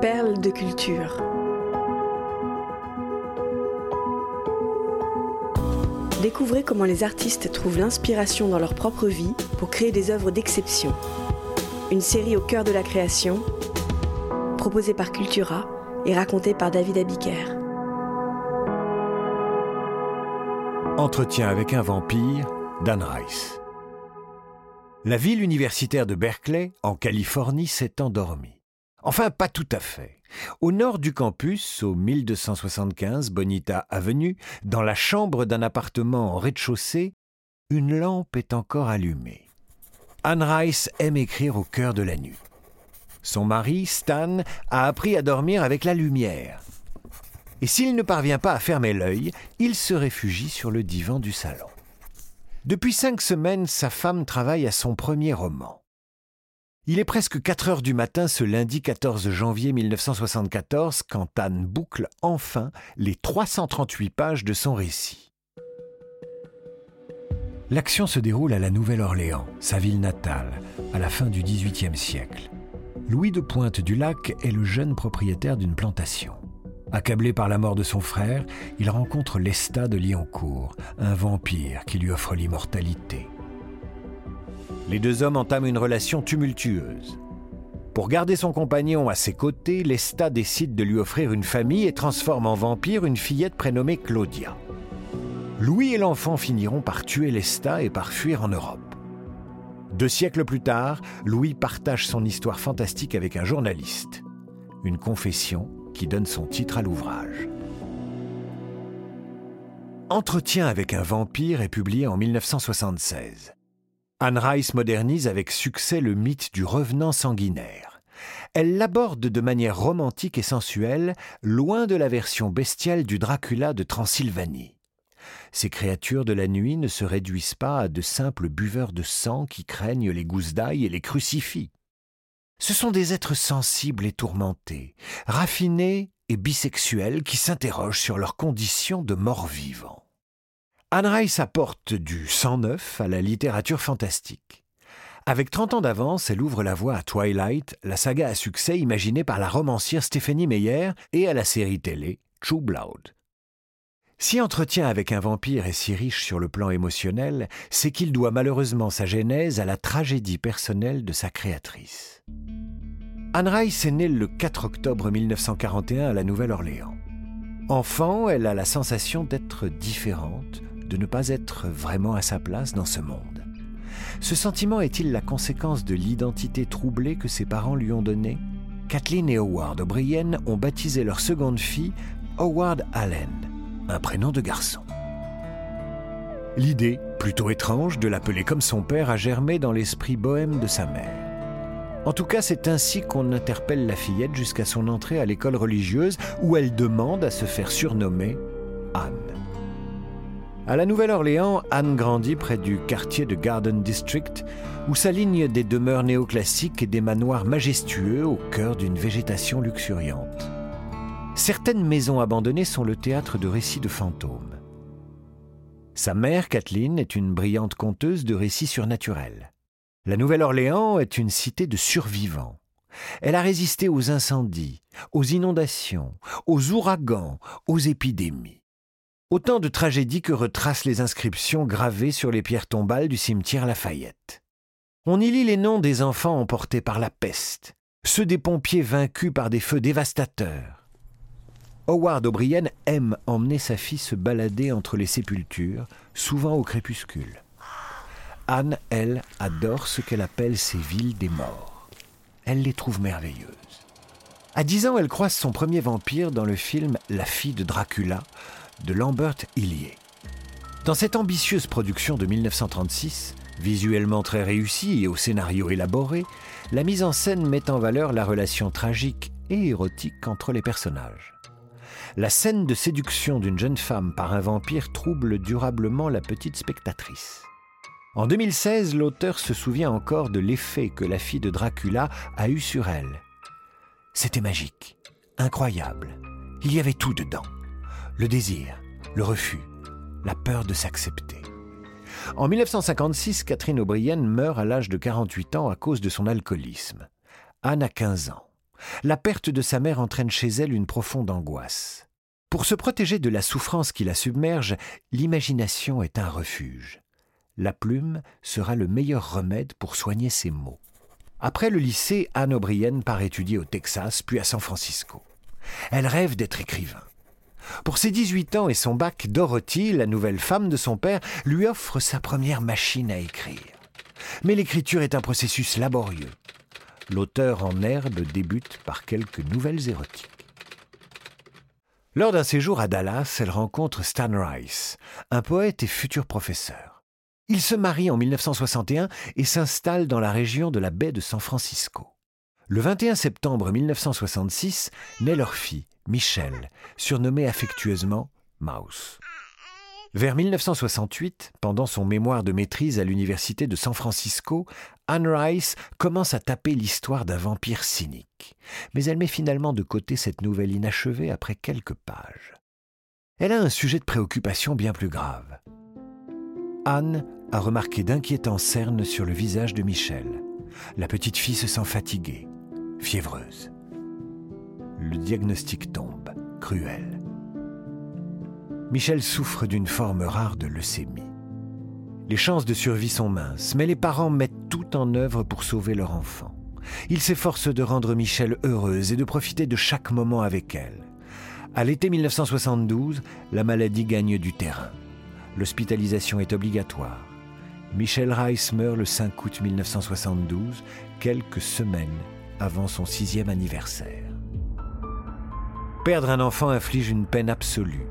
Perles de culture. Découvrez comment les artistes trouvent l'inspiration dans leur propre vie pour créer des œuvres d'exception. Une série au cœur de la création, proposée par Cultura et racontée par David Abiker. Entretien avec un vampire, Dan Rice. La ville universitaire de Berkeley, en Californie, s'est endormie. Enfin, pas tout à fait. Au nord du campus, au 1275 Bonita Avenue, dans la chambre d'un appartement en rez-de-chaussée, une lampe est encore allumée. Anne Rice aime écrire au cœur de la nuit. Son mari, Stan, a appris à dormir avec la lumière. Et s'il ne parvient pas à fermer l'œil, il se réfugie sur le divan du salon. Depuis cinq semaines, sa femme travaille à son premier roman. Il est presque 4 heures du matin ce lundi 14 janvier 1974 quand Anne boucle enfin les 338 pages de son récit. L'action se déroule à la Nouvelle-Orléans, sa ville natale, à la fin du XVIIIe siècle. Louis de Pointe du Lac est le jeune propriétaire d'une plantation. Accablé par la mort de son frère, il rencontre Lestat de Liancourt, un vampire qui lui offre l'immortalité. Les deux hommes entament une relation tumultueuse. Pour garder son compagnon à ses côtés, Lestat décide de lui offrir une famille et transforme en vampire une fillette prénommée Claudia. Louis et l'enfant finiront par tuer Lestat et par fuir en Europe. Deux siècles plus tard, Louis partage son histoire fantastique avec un journaliste. Une confession qui donne son titre à l'ouvrage. Entretien avec un vampire est publié en 1976. Anne Rice modernise avec succès le mythe du revenant sanguinaire. Elle l'aborde de manière romantique et sensuelle, loin de la version bestiale du Dracula de Transylvanie. Ces créatures de la nuit ne se réduisent pas à de simples buveurs de sang qui craignent les gousses d'ail et les crucifix. Ce sont des êtres sensibles et tourmentés, raffinés et bisexuels qui s'interrogent sur leurs conditions de mort-vivant. Anne Rice apporte du sang neuf à la littérature fantastique. Avec 30 ans d'avance, elle ouvre la voie à Twilight, la saga à succès imaginée par la romancière Stephanie Meyer, et à la série télé True Blood. Si Entretien avec un vampire est si riche sur le plan émotionnel, c'est qu'il doit malheureusement sa genèse à la tragédie personnelle de sa créatrice. Anne Rice est née le 4 octobre 1941 à la Nouvelle-Orléans. Enfant, elle a la sensation d'être différente, de ne pas être vraiment à sa place dans ce monde. Ce sentiment est-il la conséquence de l'identité troublée que ses parents lui ont donnée? Kathleen et Howard O'Brien ont baptisé leur seconde fille Howard Allen un prénom de garçon. L'idée, plutôt étrange, de l'appeler comme son père a germé dans l'esprit bohème de sa mère. En tout cas, c'est ainsi qu'on interpelle la fillette jusqu'à son entrée à l'école religieuse où elle demande à se faire surnommer Anne. À la Nouvelle-Orléans, Anne grandit près du quartier de Garden District, où s'alignent des demeures néoclassiques et des manoirs majestueux au cœur d'une végétation luxuriante. Certaines maisons abandonnées sont le théâtre de récits de fantômes. Sa mère, Kathleen, est une brillante conteuse de récits surnaturels. La Nouvelle-Orléans est une cité de survivants. Elle a résisté aux incendies, aux inondations, aux ouragans, aux épidémies. Autant de tragédies que retracent les inscriptions gravées sur les pierres tombales du cimetière Lafayette. On y lit les noms des enfants emportés par la peste, ceux des pompiers vaincus par des feux dévastateurs, Howard O'Brien aime emmener sa fille se balader entre les sépultures, souvent au crépuscule. Anne, elle, adore ce qu'elle appelle ces villes des morts. Elle les trouve merveilleuses. À 10 ans, elle croise son premier vampire dans le film La fille de Dracula de Lambert Illier. Dans cette ambitieuse production de 1936, visuellement très réussie et au scénario élaboré, la mise en scène met en valeur la relation tragique et érotique entre les personnages. La scène de séduction d'une jeune femme par un vampire trouble durablement la petite spectatrice. En 2016, l'auteur se souvient encore de l'effet que la fille de Dracula a eu sur elle. C'était magique, incroyable. Il y avait tout dedans. Le désir, le refus, la peur de s'accepter. En 1956, Catherine O'Brien meurt à l'âge de 48 ans à cause de son alcoolisme. Anne a 15 ans. La perte de sa mère entraîne chez elle une profonde angoisse. Pour se protéger de la souffrance qui la submerge, l'imagination est un refuge. La plume sera le meilleur remède pour soigner ses maux. Après le lycée, Anne O'Brien part étudier au Texas, puis à San Francisco. Elle rêve d'être écrivain. Pour ses 18 ans et son bac, Dorothy, la nouvelle femme de son père, lui offre sa première machine à écrire. Mais l'écriture est un processus laborieux. L'auteur en herbe débute par quelques nouvelles érotiques. Lors d'un séjour à Dallas, elle rencontre Stan Rice, un poète et futur professeur. Ils se marient en 1961 et s'installent dans la région de la baie de San Francisco. Le 21 septembre 1966 naît leur fille, Michelle, surnommée affectueusement Mouse. Vers 1968, pendant son mémoire de maîtrise à l'université de San Francisco, Anne Rice commence à taper l'histoire d'un vampire cynique. Mais elle met finalement de côté cette nouvelle inachevée après quelques pages. Elle a un sujet de préoccupation bien plus grave. Anne a remarqué d'inquiétants cernes sur le visage de Michel. La petite fille se sent fatiguée, fiévreuse. Le diagnostic tombe, cruel. Michel souffre d'une forme rare de leucémie. Les chances de survie sont minces, mais les parents mettent tout en œuvre pour sauver leur enfant. Ils s'efforcent de rendre Michel heureuse et de profiter de chaque moment avec elle. À l'été 1972, la maladie gagne du terrain. L'hospitalisation est obligatoire. Michel Rice meurt le 5 août 1972, quelques semaines avant son sixième anniversaire. Perdre un enfant inflige une peine absolue.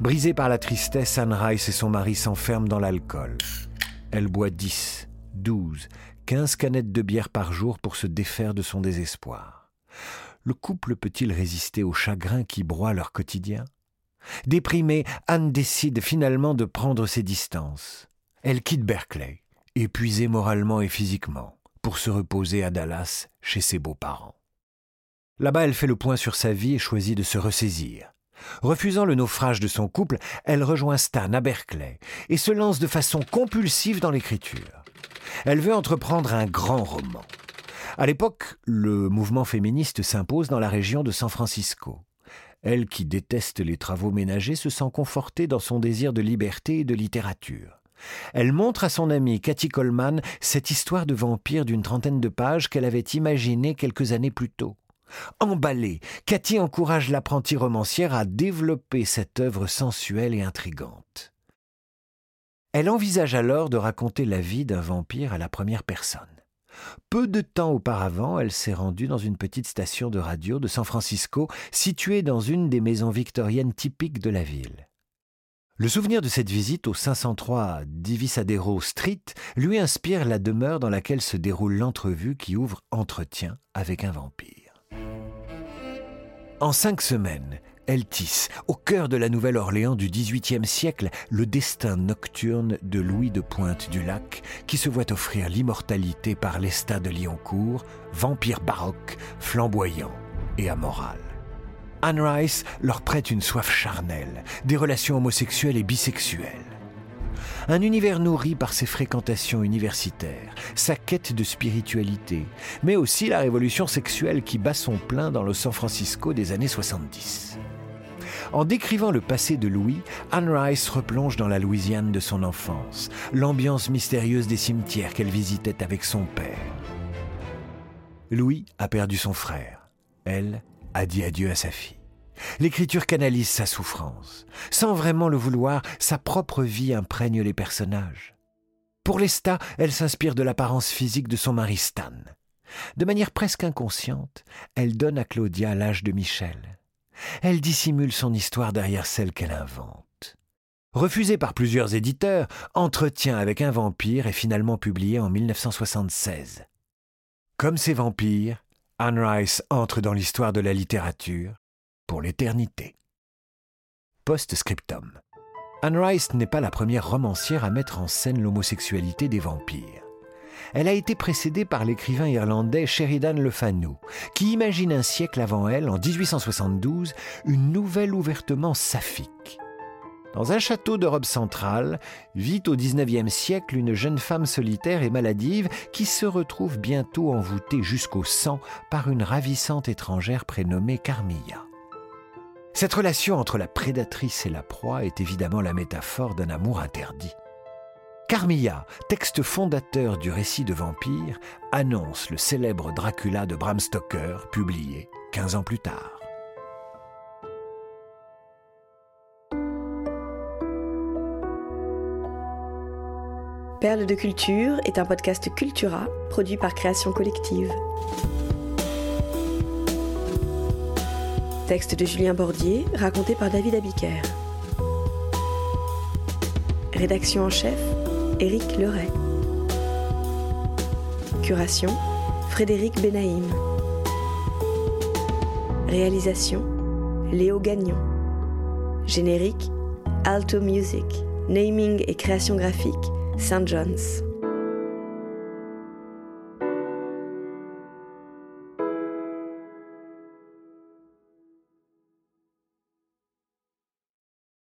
Brisée par la tristesse, Anne Rice et son mari s'enferment dans l'alcool. Elle boit 10, 12, 15 canettes de bière par jour pour se défaire de son désespoir. Le couple peut-il résister au chagrin qui broie leur quotidien? Déprimée, Anne décide finalement de prendre ses distances. Elle quitte Berkeley, épuisée moralement et physiquement, pour se reposer à Dallas chez ses beaux-parents. Là-bas, elle fait le point sur sa vie et choisit de se ressaisir. Refusant le naufrage de son couple, elle rejoint Stan à Berkeley et se lance de façon compulsive dans l'écriture. Elle veut entreprendre un grand roman. À l'époque, le mouvement féministe s'impose dans la région de San Francisco. Elle, qui déteste les travaux ménagers, se sent confortée dans son désir de liberté et de littérature. Elle montre à son amie Cathy Coleman cette histoire de vampire d'une trentaine de pages qu'elle avait imaginée quelques années plus tôt. Emballée, Cathy encourage l'apprentie romancière à développer cette œuvre sensuelle et intrigante. Elle envisage alors de raconter la vie d'un vampire à la première personne. Peu de temps auparavant, elle s'est rendue dans une petite station de radio de San Francisco, située dans une des maisons victoriennes typiques de la ville. Le souvenir de cette visite au 503 Divisadero Street lui inspire la demeure dans laquelle se déroule l'entrevue qui ouvre Entretien avec un vampire. En cinq semaines, elle tisse, au cœur de la Nouvelle-Orléans du XVIIIe siècle, le destin nocturne de Louis de Pointe du Lac, qui se voit offrir l'immortalité par l'Estat de Lyoncourt, vampire baroque, flamboyant et amoral. Anne Rice leur prête une soif charnelle, des relations homosexuelles et bisexuelles un univers nourri par ses fréquentations universitaires, sa quête de spiritualité, mais aussi la révolution sexuelle qui bat son plein dans le San Francisco des années 70. En décrivant le passé de Louis, Anne Rice replonge dans la Louisiane de son enfance, l'ambiance mystérieuse des cimetières qu'elle visitait avec son père. Louis a perdu son frère. Elle a dit adieu à sa fille. L'écriture canalise sa souffrance. Sans vraiment le vouloir, sa propre vie imprègne les personnages. Pour Lesta, elle s'inspire de l'apparence physique de son mari Stan. De manière presque inconsciente, elle donne à Claudia l'âge de Michel. Elle dissimule son histoire derrière celle qu'elle invente. Refusée par plusieurs éditeurs, Entretien avec un vampire est finalement publié en 1976. Comme ces vampires, Anne Rice entre dans l'histoire de la littérature l'éternité. Post-scriptum. Anne Rice n'est pas la première romancière à mettre en scène l'homosexualité des vampires. Elle a été précédée par l'écrivain irlandais Sheridan Le Fanu, qui imagine un siècle avant elle, en 1872, une nouvelle ouvertement saphique. Dans un château d'Europe centrale, vit au XIXe siècle une jeune femme solitaire et maladive qui se retrouve bientôt envoûtée jusqu'au sang par une ravissante étrangère prénommée Carmilla. Cette relation entre la prédatrice et la proie est évidemment la métaphore d'un amour interdit. Carmilla, texte fondateur du récit de vampire, annonce le célèbre Dracula de Bram Stoker, publié 15 ans plus tard. Perle de culture est un podcast Cultura produit par Création Collective. Texte de Julien Bordier, raconté par David Abiker. Rédaction en chef, Éric Leray. Curation, Frédéric Benaïm. Réalisation, Léo Gagnon. Générique, Alto Music. Naming et création graphique, St. John's.